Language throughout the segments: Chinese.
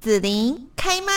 子琳开麦。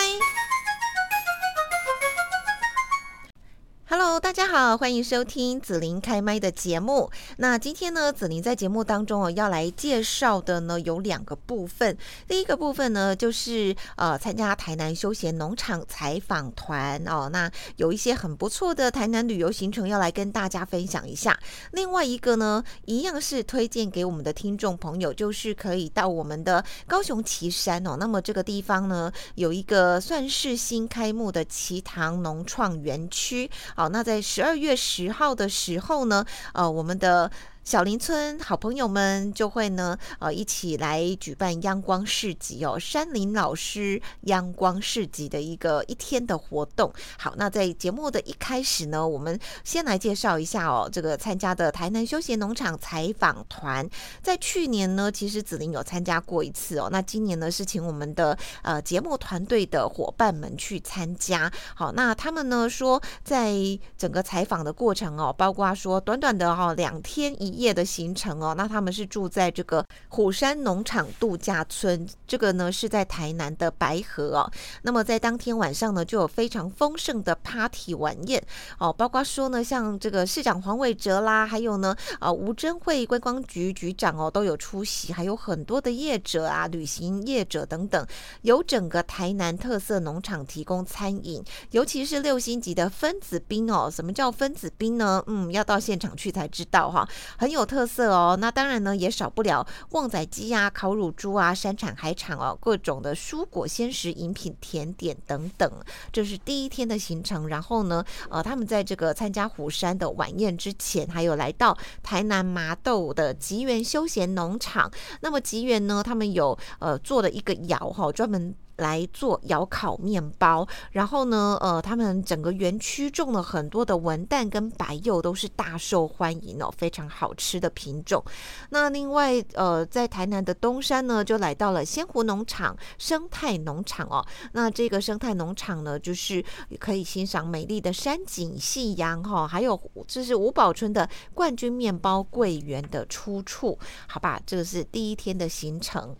Hello，大家好，欢迎收听子琳开麦的节目。那今天呢，子琳在节目当中哦，要来介绍的呢有两个部分。第一个部分呢，就是呃参加台南休闲农场采访团哦，那有一些很不错的台南旅游行程要来跟大家分享一下。另外一个呢，一样是推荐给我们的听众朋友，就是可以到我们的高雄旗山哦。那么这个地方呢，有一个算是新开幕的旗塘农创园区。那在十二月十号的时候呢，呃，我们的。小林村好朋友们就会呢，呃，一起来举办央光市集哦，山林老师央光市集的一个一天的活动。好，那在节目的一开始呢，我们先来介绍一下哦，这个参加的台南休闲农场采访团，在去年呢，其实子琳有参加过一次哦，那今年呢是请我们的呃节目团队的伙伴们去参加。好，那他们呢说，在整个采访的过程哦，包括说短短的、哦、两天一。夜的行程哦，那他们是住在这个虎山农场度假村，这个呢是在台南的白河哦。那么在当天晚上呢，就有非常丰盛的 party 晚宴哦，包括说呢，像这个市长黄伟哲啦，还有呢，呃，吴珍惠观光局局长哦都有出席，还有很多的业者啊，旅行业者等等，由整个台南特色农场提供餐饮，尤其是六星级的分子冰哦。什么叫分子冰呢？嗯，要到现场去才知道哈，很有特色哦，那当然呢也少不了旺仔鸡啊、烤乳猪啊、山产海产哦，各种的蔬果、鲜食、饮品、甜点等等，这是第一天的行程。然后呢，呃，他们在这个参加虎山的晚宴之前，还有来到台南麻豆的吉园休闲农场。那么吉园呢，他们有呃做了一个窑哈，专门。来做窑烤面包，然后呢，呃，他们整个园区种了很多的文旦跟白柚，都是大受欢迎哦，非常好吃的品种。那另外，呃，在台南的东山呢，就来到了仙湖农场生态农场哦。那这个生态农场呢，就是可以欣赏美丽的山景、夕阳哈，还有这是五宝村的冠军面包桂圆的出处，好吧？这个是第一天的行程。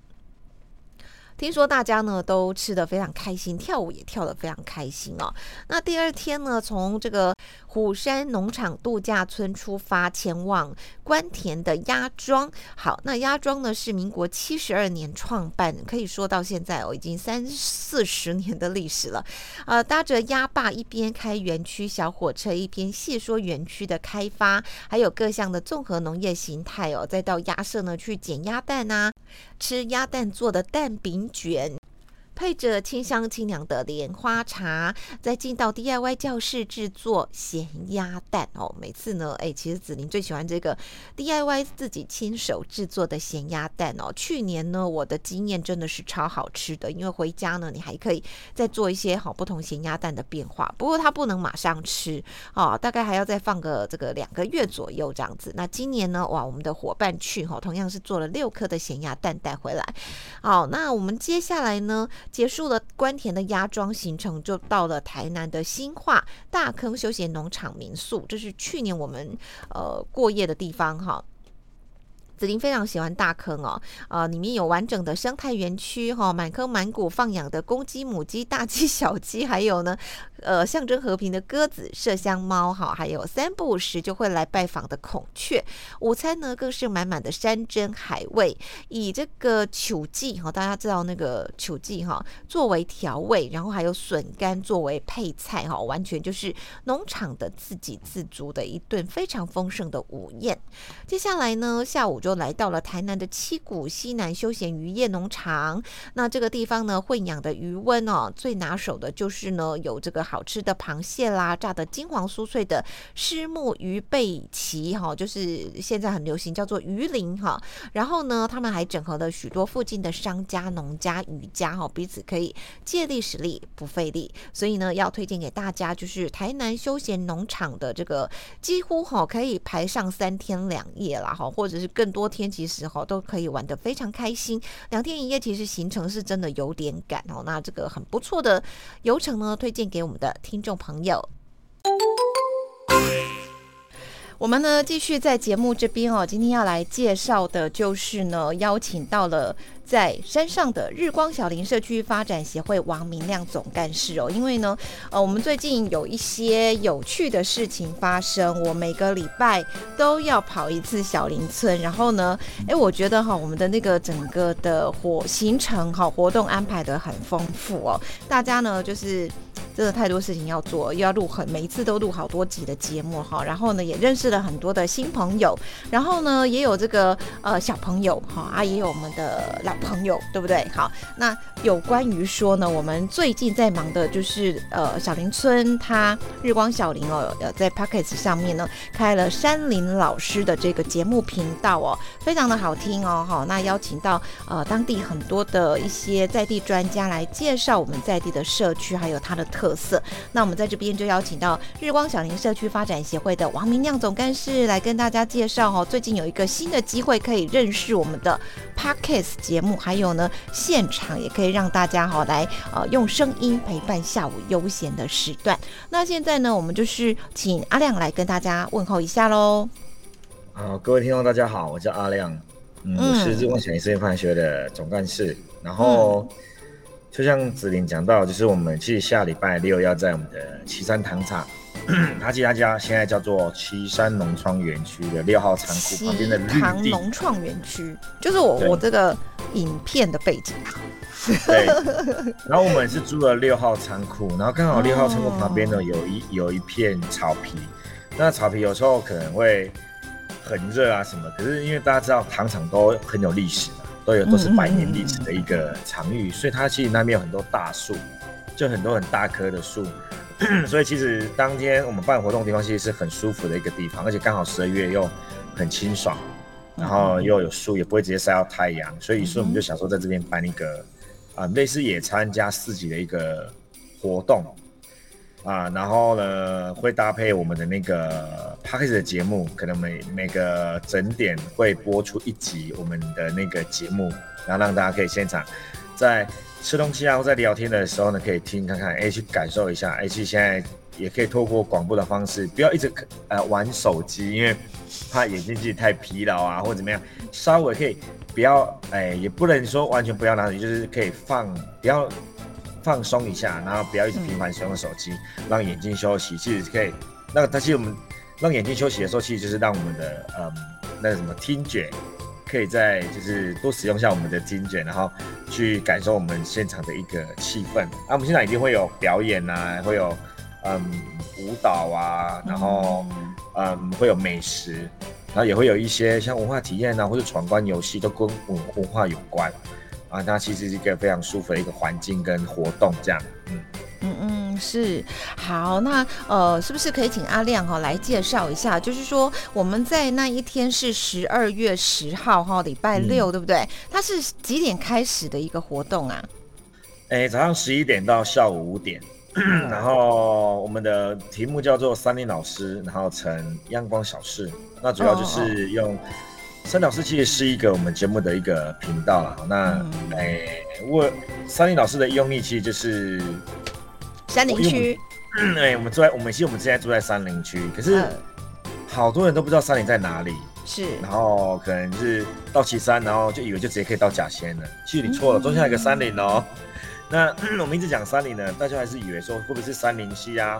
听说大家呢都吃得非常开心，跳舞也跳得非常开心哦。那第二天呢，从这个虎山农场度假村出发，前往官田的鸭庄。好，那鸭庄呢是民国七十二年创办，可以说到现在哦，已经三四十年的历史了。呃，搭着鸭坝一边开园区小火车，一边细说园区的开发，还有各项的综合农业形态哦。再到鸭舍呢去捡鸭蛋啊，吃鸭蛋做的蛋饼卷。配着清香清凉的莲花茶，再进到 DIY 教室制作咸鸭蛋哦。每次呢，哎，其实子琳最喜欢这个 DIY 自己亲手制作的咸鸭蛋哦。去年呢，我的经验真的是超好吃的，因为回家呢，你还可以再做一些好不同咸鸭蛋的变化。不过它不能马上吃哦，大概还要再放个这个两个月左右这样子。那今年呢，哇，我们的伙伴去哈，同样是做了六颗的咸鸭蛋带回来。好，那我们接下来呢？结束了关田的压庄行程，就到了台南的新化大坑休闲农场民宿，这是去年我们呃过夜的地方哈。子琳非常喜欢大坑哦，呃，里面有完整的生态园区哈，满坑满谷放养的公鸡、母鸡、大鸡、小鸡，还有呢。呃，象征和平的鸽子、麝香猫，哈，还有三不五时就会来拜访的孔雀。午餐呢，更是满满的山珍海味，以这个球季哈，大家知道那个球季哈，作为调味，然后还有笋干作为配菜哈，完全就是农场的自给自足的一顿非常丰盛的午宴。接下来呢，下午就来到了台南的七股西南休闲渔业农场。那这个地方呢，混养的鱼温哦，最拿手的就是呢，有这个。好吃的螃蟹啦，炸的金黄酥脆的虱目鱼背鳍哈，就是现在很流行叫做鱼鳞哈。然后呢，他们还整合了许多附近的商家、农家、渔家哈，彼此可以借力使力不费力。所以呢，要推荐给大家就是台南休闲农场的这个，几乎哈可以排上三天两夜啦哈，或者是更多多天，其实哈都可以玩得非常开心。两天一夜其实行程是真的有点赶哦，那这个很不错的游程呢，推荐给我们的听众朋友，我们呢继续在节目这边哦，今天要来介绍的就是呢，邀请到了在山上的日光小林社区发展协会王明亮总干事哦。因为呢，呃，我们最近有一些有趣的事情发生，我每个礼拜都要跑一次小林村，然后呢，哎，我觉得哈，我们的那个整个的活行程哈，活动安排得很丰富哦，大家呢就是。真的太多事情要做，又要录很每一次都录好多集的节目哈，然后呢也认识了很多的新朋友，然后呢也有这个呃小朋友哈啊，也有我们的朋友，对不对？好，那有关于说呢，我们最近在忙的就是呃小林村它日光小林哦，呃在 Podcast 上面呢开了山林老师的这个节目频道哦，非常的好听哦哈，那邀请到呃当地很多的一些在地专家来介绍我们在地的社区还有它的特色，那我们在这边就邀请到日光小林社区发展协会的王明亮总干事来跟大家介绍哦。最近有一个新的机会可以认识我们的 Podcast 节目，还有呢现场也可以让大家哈来呃用声音陪伴下午悠闲的时段。那现在呢，我们就是请阿亮来跟大家问候一下喽。好，各位听众大家好，我叫阿亮，嗯，我是日光小林社区发展协会的总干事，然后。嗯就像子林讲到，就是我们其实下礼拜六要在我们的岐山糖厂，他其实他家现在叫做旗山农创园区的六号仓库旁边的绿地。糖农创园区就是我我这个影片的背景。对。然后我们是租了六号仓库，然后刚好六号仓库旁边呢有一有一片草皮，那草皮有时候可能会很热啊什么，可是因为大家知道糖厂都很有历史嘛。都有都是百年历史的一个场域，所以它其实那边有很多大树，就很多很大棵的树，所以其实当天我们办活动的地方其实是很舒服的一个地方，而且刚好十二月又很清爽，然后又有树，也不会直接晒到太阳，所以说我们就想说在这边办一个啊、呃、类似野餐加市集的一个活动。啊，然后呢，会搭配我们的那个 Podcast 的节目，可能每每个整点会播出一集我们的那个节目，然后让大家可以现场在吃东西啊，或在聊天的时候呢，可以听看看，哎，去感受一下，哎，其实现在也可以透过广播的方式，不要一直呃玩手机，因为怕眼睛自己太疲劳啊，或者怎么样，稍微可以不要，哎，也不能说完全不要拿手机，就是可以放，不要。放松一下，然后不要一直频繁使用手机，嗯，让眼睛休息。其实可以，那个，但是我们让眼睛休息的时候，其实就是让我们的嗯，那什么听觉，可以再就是多使用一下我们的听觉，然后去感受我们现场的一个气氛。啊，我们现场一定会有表演啊，会有嗯舞蹈啊，然后嗯，嗯会有美食，然后也会有一些像文化体验啊，或者闯关游戏，都跟文文化有关。啊，那其实是一个非常舒服的一个环境跟活动，这样，嗯嗯嗯，是好，那呃，是不是可以请阿亮哈来介绍一下？就是说我们在那一天是十二月十号哈，礼拜六，嗯，对不对？它是几点开始的一个活动啊？哎，早上十一点到下午五点，然后我们的题目叫做三林老师，然后成阳光小事，那主要就是用。三林老师其实是一个我们节目的一个频道啦。那，哎、嗯，我三林老师的用意其实就是山林区。对，我们住在我们其实我们现在住在山林区，可是好多人都不知道山林在哪里。是。然后可能是到岐山，然后就以为就直接可以到甲仙了。其实你错了，中间有个山林哦。那我们一直讲山林呢，大家还是以为说会不会是山林溪啊？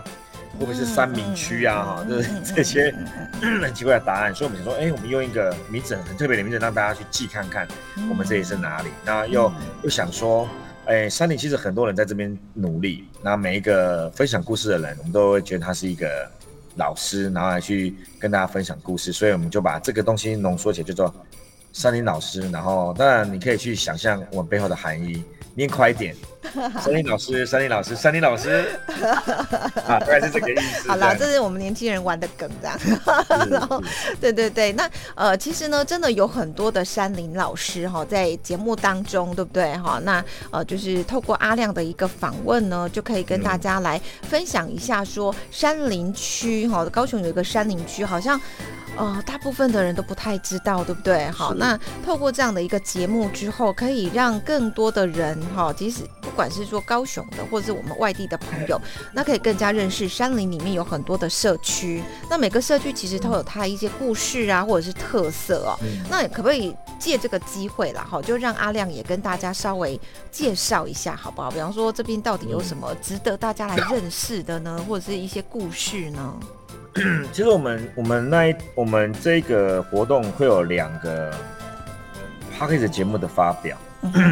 会不会是三民区啊？哈、嗯，就是这些很奇怪的答案，所以我们想说，哎，我们用一个名字很特别的名字，让大家去记看看，我们这里是哪里。那又又想说，哎，山林其实很多人在这边努力，那每一个分享故事的人，我们都会觉得他是一个老师，然后来去跟大家分享故事，所以我们就把这个东西浓缩起来，叫做山林老师。然后当然你可以去想象我们背后的含义。念快一点，山林老师，山林老师，山林老师，啊，大概是这个意思。好了，这是我们年轻人玩的梗，这样。然后，对对对，那呃，其实呢，真的有很多的山林老师哈，在节目当中，对不对哈？那呃，就是透过阿亮的一个访问呢，就可以跟大家来分享一下，说山林区哈，高雄有一个山林区，好像。呃，大部分的人都不太知道，对不对？好，那透过这样的一个节目之后，可以让更多的人哈，即使不管是说高雄的，或者是我们外地的朋友，那可以更加认识山林里面有很多的社区。那每个社区其实都有它一些故事啊，或者是特色哦。嗯、那可不可以借这个机会啦，哈，就让阿亮也跟大家稍微介绍一下，好不好？比方说这边到底有什么值得大家来认识的呢？或者是一些故事呢？其实我们我们那一我们这个活动会有两个 Podcast 节目的发表，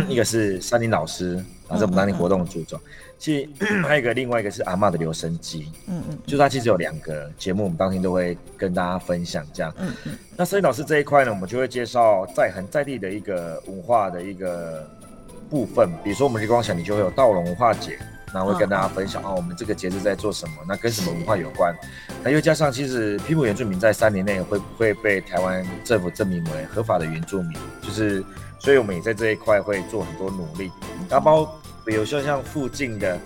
一个是山林老师，然后是我们当天活动的主轴，其实还有一个另外一个是阿嬷的留声机，嗯嗯，就是它其实有两个节目，我们当天都会跟大家分享这样，嗯嗯，那山林老师这一块呢，我们就会介绍在很在地的一个文化的一个部分，比如说我们日光想你就会有道龙文化节。那会跟大家分享哦，我们这个节日在做什么？那跟什么文化有关？那又加上，其实披木原住民在三年内会不会被台湾政府证明为合法的原住民？就是，所以我们也在这一块会做很多努力。然后包括比如说像附近的，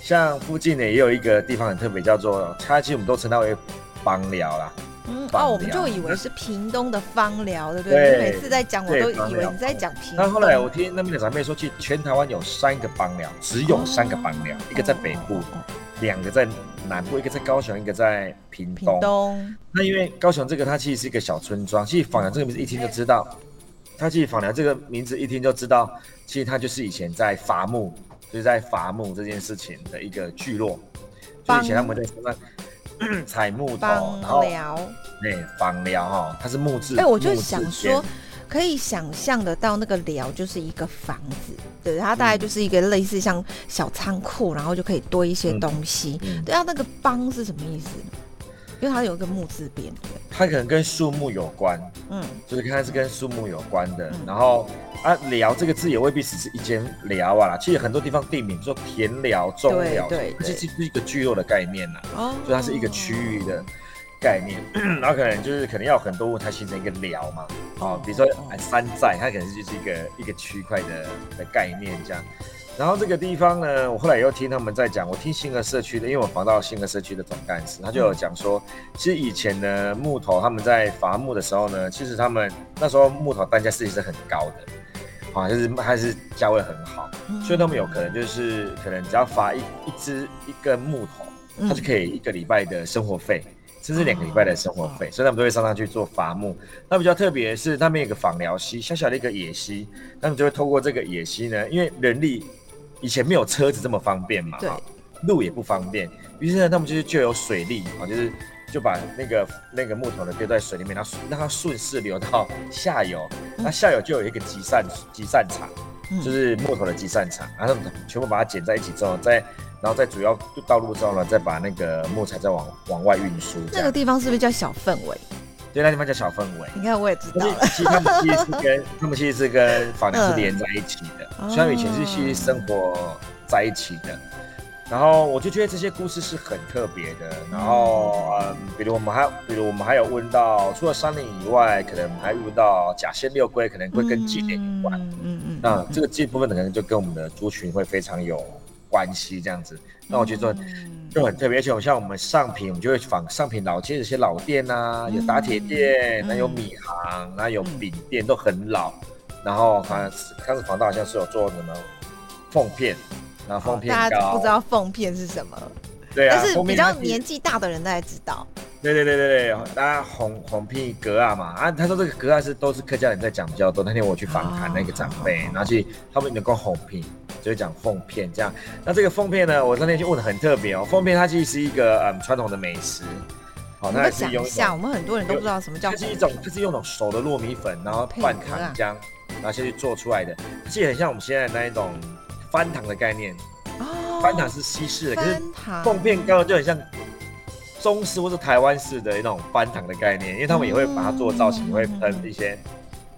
像附近的也有一个地方很特别，叫做，它其实我们都称它为邦寮啦。嗯哦，我们就以为是屏东的芳寮，对不对？对，每次在讲，我都以为你在讲屏东。那后来我听那边的长辈说，其实全台湾有三个芳寮，只有三个枋寮，一个在北部，两个在南部，一个在高雄，一个在屏东。屏东。那因为高雄这个它其实是一个小村庄，其实枋寮这个名字一听就知道，它其实枋寮这个名字一听就知道，其实他就是以前在伐木，就是在伐木这件事情的一个聚落，就以前他们在什么？采木头，然后聊，对，枋寮哈，它是木质。哎，我就想说，可以想象得到那个寮就是一个房子，对，它大概就是一个类似像小仓库，然后就可以堆一些东西。嗯嗯、对啊，那个枋是什么意思？因为它有一个木字边，它可能跟树木有关，嗯，就是看它是跟树木有关的。嗯、然后啊，寮这个字也未必只是一间寮啊啦，其实很多地方地名，说田寮、中寮，对，这是一个聚落的概念呐，哦，所以它是一个区域的概念。哦、然后可能就是可能要很多物才形成一个寮嘛，哦，比如说山寨，它可能就是一个一个区块的的概念这样。然后这个地方呢，我后来又听他们在讲，我听新和社区的，因为我访到新和社区的总干事，他就有讲说，其实以前呢木头他们在伐木的时候呢，其实他们那时候木头单价实际是很高的，啊，就是还是价位很好，所以他们有可能就是可能只要伐一一支一根木头，他就可以一个礼拜的生活费，甚至两个礼拜的生活费，所以他们都会上上去做伐木。那比较特别的是，那边有个访寮溪，小小的一个野溪，他们就会透过这个野溪呢，因为人力。以前没有车子这么方便嘛，对，路也不方便，于是呢，他们就是就有水利啊，就是就把那个那个木头呢丢在水里面，然后让它顺势流到下游，那下游就有一个集散集散场，就是木头的集散场，然后全部把它剪在一起之后，再然后在主要道路之后呢，再把那个木材再往往外运输。那个地方是不是叫小氛围？对，那地方叫小氛围。你看，我也知道。其实他们其实是跟他们其实是跟枋寮是连在一起的，虽然、嗯、以前是其实生活在一起的。然后我就觉得这些故事是很特别的。然后嗯，比如我们还，比如我们还有问到，除了山林以外，可能还问到甲仙六龟，可能会跟祭典有关。嗯嗯。嗯嗯，那这个这部分可能就跟我们的族群会非常有关系，这样子。那我觉得。嗯就很特别，而且我像我们上品，我们就会仿上品老街这些老店啊，有打铁店，那、嗯、有米行，那、嗯、有饼店，都很老。然后好像是开始访到好像是有做什么凤片，然后凤片糕，大家不知道凤片是什么？对啊，但是比较年纪大的人大概知道。对对对对对，大家红红皮格啊嘛啊，他说这个格啊是都是客家人在讲比较多。那天我去访谈那个长辈，然后去他们能够红皮，就会讲凤片这样。那这个凤片呢，我那天就问的很特别哦。凤片它其实是一个嗯传统的美食，好，那是用一下，我们很多人都不知道什么叫。它是一种，它是用那种熟的糯米粉，然后拌糖浆，然后先去做出来的，其实很像我们现在那一种翻糖的概念。哦，翻糖是西式的，可是凤片糕就很像。中式或是台湾式的一种翻糖的概念，因为他们也会把它做造型，也会喷一些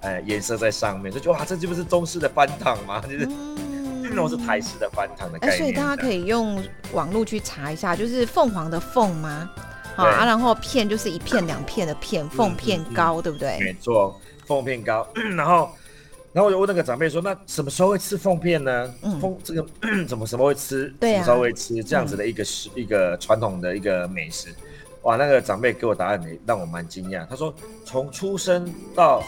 呃颜色在上面，所以就哇，这就不是中式的翻糖吗？就是那种是台式的翻糖的概念。欸，所以大家可以用网络去查一下，就是凤凰的凤吗？好啊，然后片就是一片两片的片，凤片糕，对不对？没错，凤片糕，然后。然后我就问那个长辈说：“那什么时候会吃凤片呢？凤、嗯、这个怎么什么会吃？啊、什么时候会吃这样子的一个食、嗯、一个传统的一个美食？”哇，那个长辈给我答案也让我蛮惊讶。他说，从出生到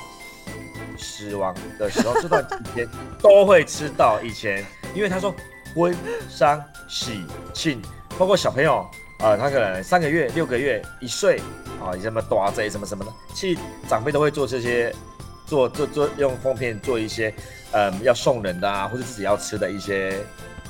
死亡的时候这段期间都会吃到。以前，因为他说婚丧喜庆，包括小朋友啊、他可能三个月、六个月、一岁啊，什么大贼什么什么的，其实长辈都会做这些，做做做用封片做一些，嗯，要送人的啊，或者自己要吃的一些。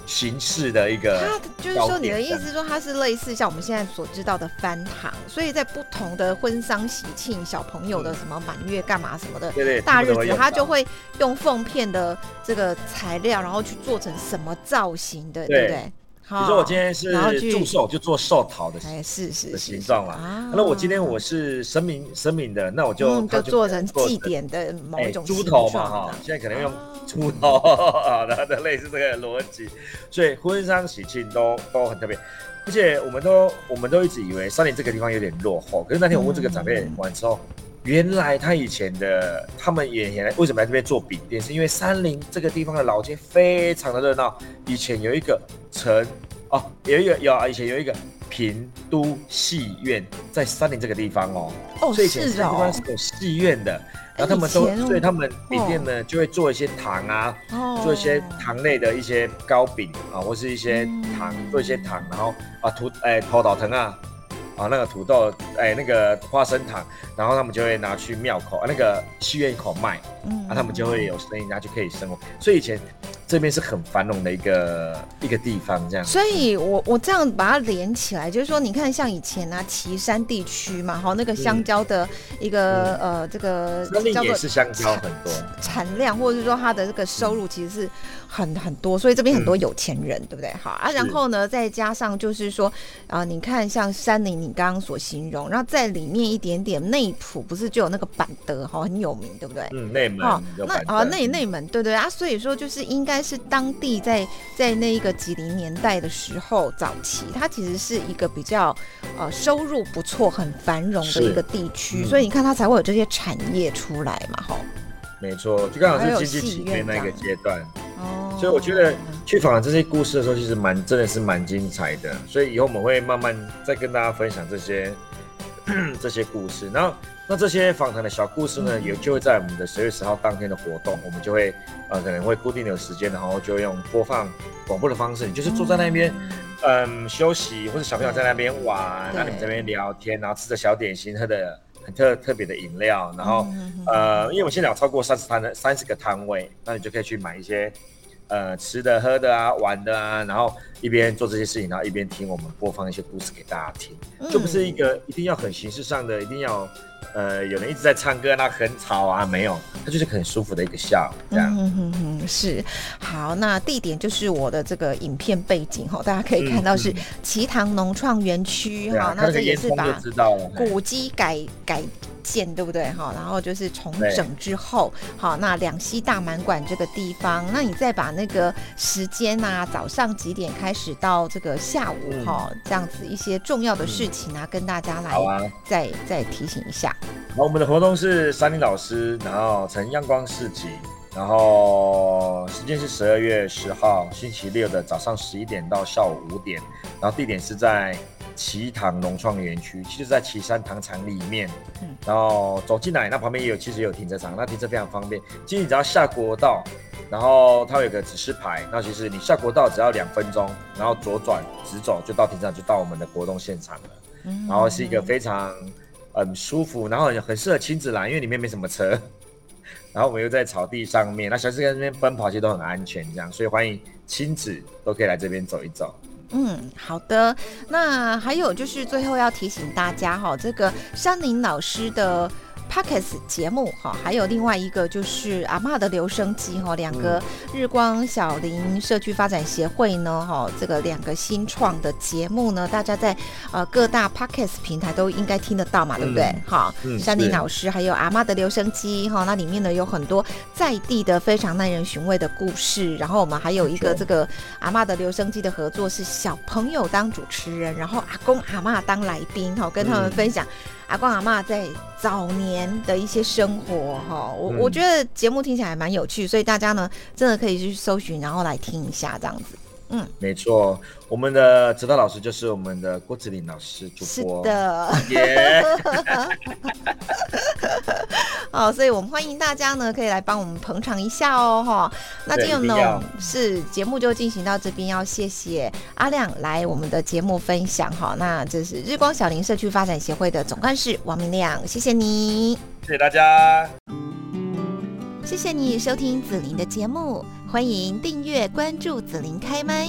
形式的一个，它就是说，你的意思说，它是类似像我们现在所知道的翻糖，所以在不同的婚丧喜庆、小朋友的什么满月干嘛什么的，对对，大日子，它就会用凤片的这个材料，然后去做成什么造型的，对不对？比如说我今天是祝寿，就做寿桃的，哎，是是的形状嘛。那我今天我是神明神明的，那我就就做成祭典的某一种猪头嘛哈。现在可能用猪头啊，的类似这个逻辑。所以婚丧喜庆都都很特别，而且我们都我们都一直以为三林这个地方有点落后，可是那天我问这个长辈完之后。原来他以前的他们也原来为什么来这边做饼店？是因为山林这个地方的老街非常的热闹。以前有一个城哦，有一个有啊，以前有一个平都戏院在山林这个地方哦。哦，所以以前这个地方是有戏院的。然后他们都，所以他们饼店呢就会做一些糖啊，做一些糖类的一些糕饼啊，或是一些糖，做一些糖，然后啊土哎土豆糖啊。啊，那个土豆，哎，那个花生糖，然后他们就会拿去庙口啊，那个戏院口卖，嗯，啊，他们就会有生意，然后就可以生活。所以以前这边是很繁荣的一个一个地方，这样。所以我我这样把它连起来，就是说，你看像以前啊，岐山地区嘛，哈，那个香蕉的一个、嗯、呃，这个叫做是香蕉很多产量，或者是说它的这个收入其实是很很多，所以这边很多有钱人，嗯、对不对？好啊，然后呢，再加上就是说啊、呃，你看像山林。你刚刚所形容，然后在里面一点点内埔，不是就有那个板德哈，很有名，对不对？嗯，内门。好，那啊内内门，对对啊，所以说就是应该是当地在在那一个几零年代的时候，早期它其实是一个比较呃收入不错、很繁荣的一个地区，嗯、所以你看它才会有这些产业出来嘛，哈。没错，就刚好是经济起飞那个阶段。哦。所以我觉得去访谈这些故事的时候，其实蛮真的是蛮精彩的。所以以后我们会慢慢再跟大家分享这些 这些故事。然后那这些访谈的小故事呢，也就会在我们的十月十号当天的活动，我们就会呃可能会固定的时间，然后就用播放广播的方式，你就是坐在那边嗯休息，或者小朋友在那边玩，那你们这边聊天，然后吃着小点心，喝的很特特别的饮料，然后呃，因为我们现在有超过三十摊的三十个摊位，那你就可以去买一些。呃，吃的、喝的啊，玩的啊，然后一边做这些事情，然后一边听我们播放一些故事给大家听，嗯、就不是一个一定要很形式上的，一定要呃有人一直在唱歌，那很吵啊，没有，它就是很舒服的一个下午，这样。嗯哼哼，是。好，那地点就是我的这个影片背景哈，大家可以看到是奇塘农创园区哈，那这也是把古迹改改。建对不对哈？然后就是重整之后，好，那两栖大满馆这个地方，那你再把那个时间啊，早上几点开始到这个下午哈，这样子一些重要的事情啊，跟大家来再再提醒一下。好，我们的活动是山林老师，然后陈阳光市集，然后时间是十二月十号星期六的早上十一点到下午五点，然后地点是在。頎堂农创园区其实，在旗山糖厂里面，嗯，然后走进来，那旁边也有，其实也有停车场，那停车非常方便。其实你只要下国道，然后它有个指示牌，那其实你下国道只要两分钟，然后左转直走就到停车场，就到我们的活动现场了。嗯，然后是一个非常嗯舒服，然后很很适合亲子来，因为里面没什么车，然后我们又在草地上面，那小朋友在这边奔跑其实都很安全，这样，所以欢迎亲子都可以来这边走一走。嗯，好的。那还有就是最后要提醒大家哈，这个山林老师的。Podcast 节目哈，还有另外一个就是阿嬷的留声机哈，两个日光小林社区发展协会呢哈，这个两个新创的节目呢，大家在呃各大 Pockets 平台都应该听得到嘛，对不对？好，山林老师还有阿妈的留声机哈，那里面呢有很多在地的非常耐人寻味的故事，然后我们还有一个这个阿妈的留声机的合作是小朋友当主持人，然后阿公阿妈当来宾哈，跟他们分享。阿公阿妈在早年的一些生活，哈，我我觉得节目听起来蛮有趣，所以大家呢真的可以去搜寻，然后来听一下这样子。嗯，没错，我们的指导老师就是我们的郭子林老师主播。是的，耶。好，所以我们欢迎大家呢，可以来帮我们捧场一下哦，哈。那今天呢，是节目就进行到这边，要谢谢阿亮来我们的节目分享哈。那这是日光小林社区发展协会的总干事王明亮，谢谢你，谢谢大家，谢谢你收听紫琳的节目。欢迎订阅关注紫琳开麦，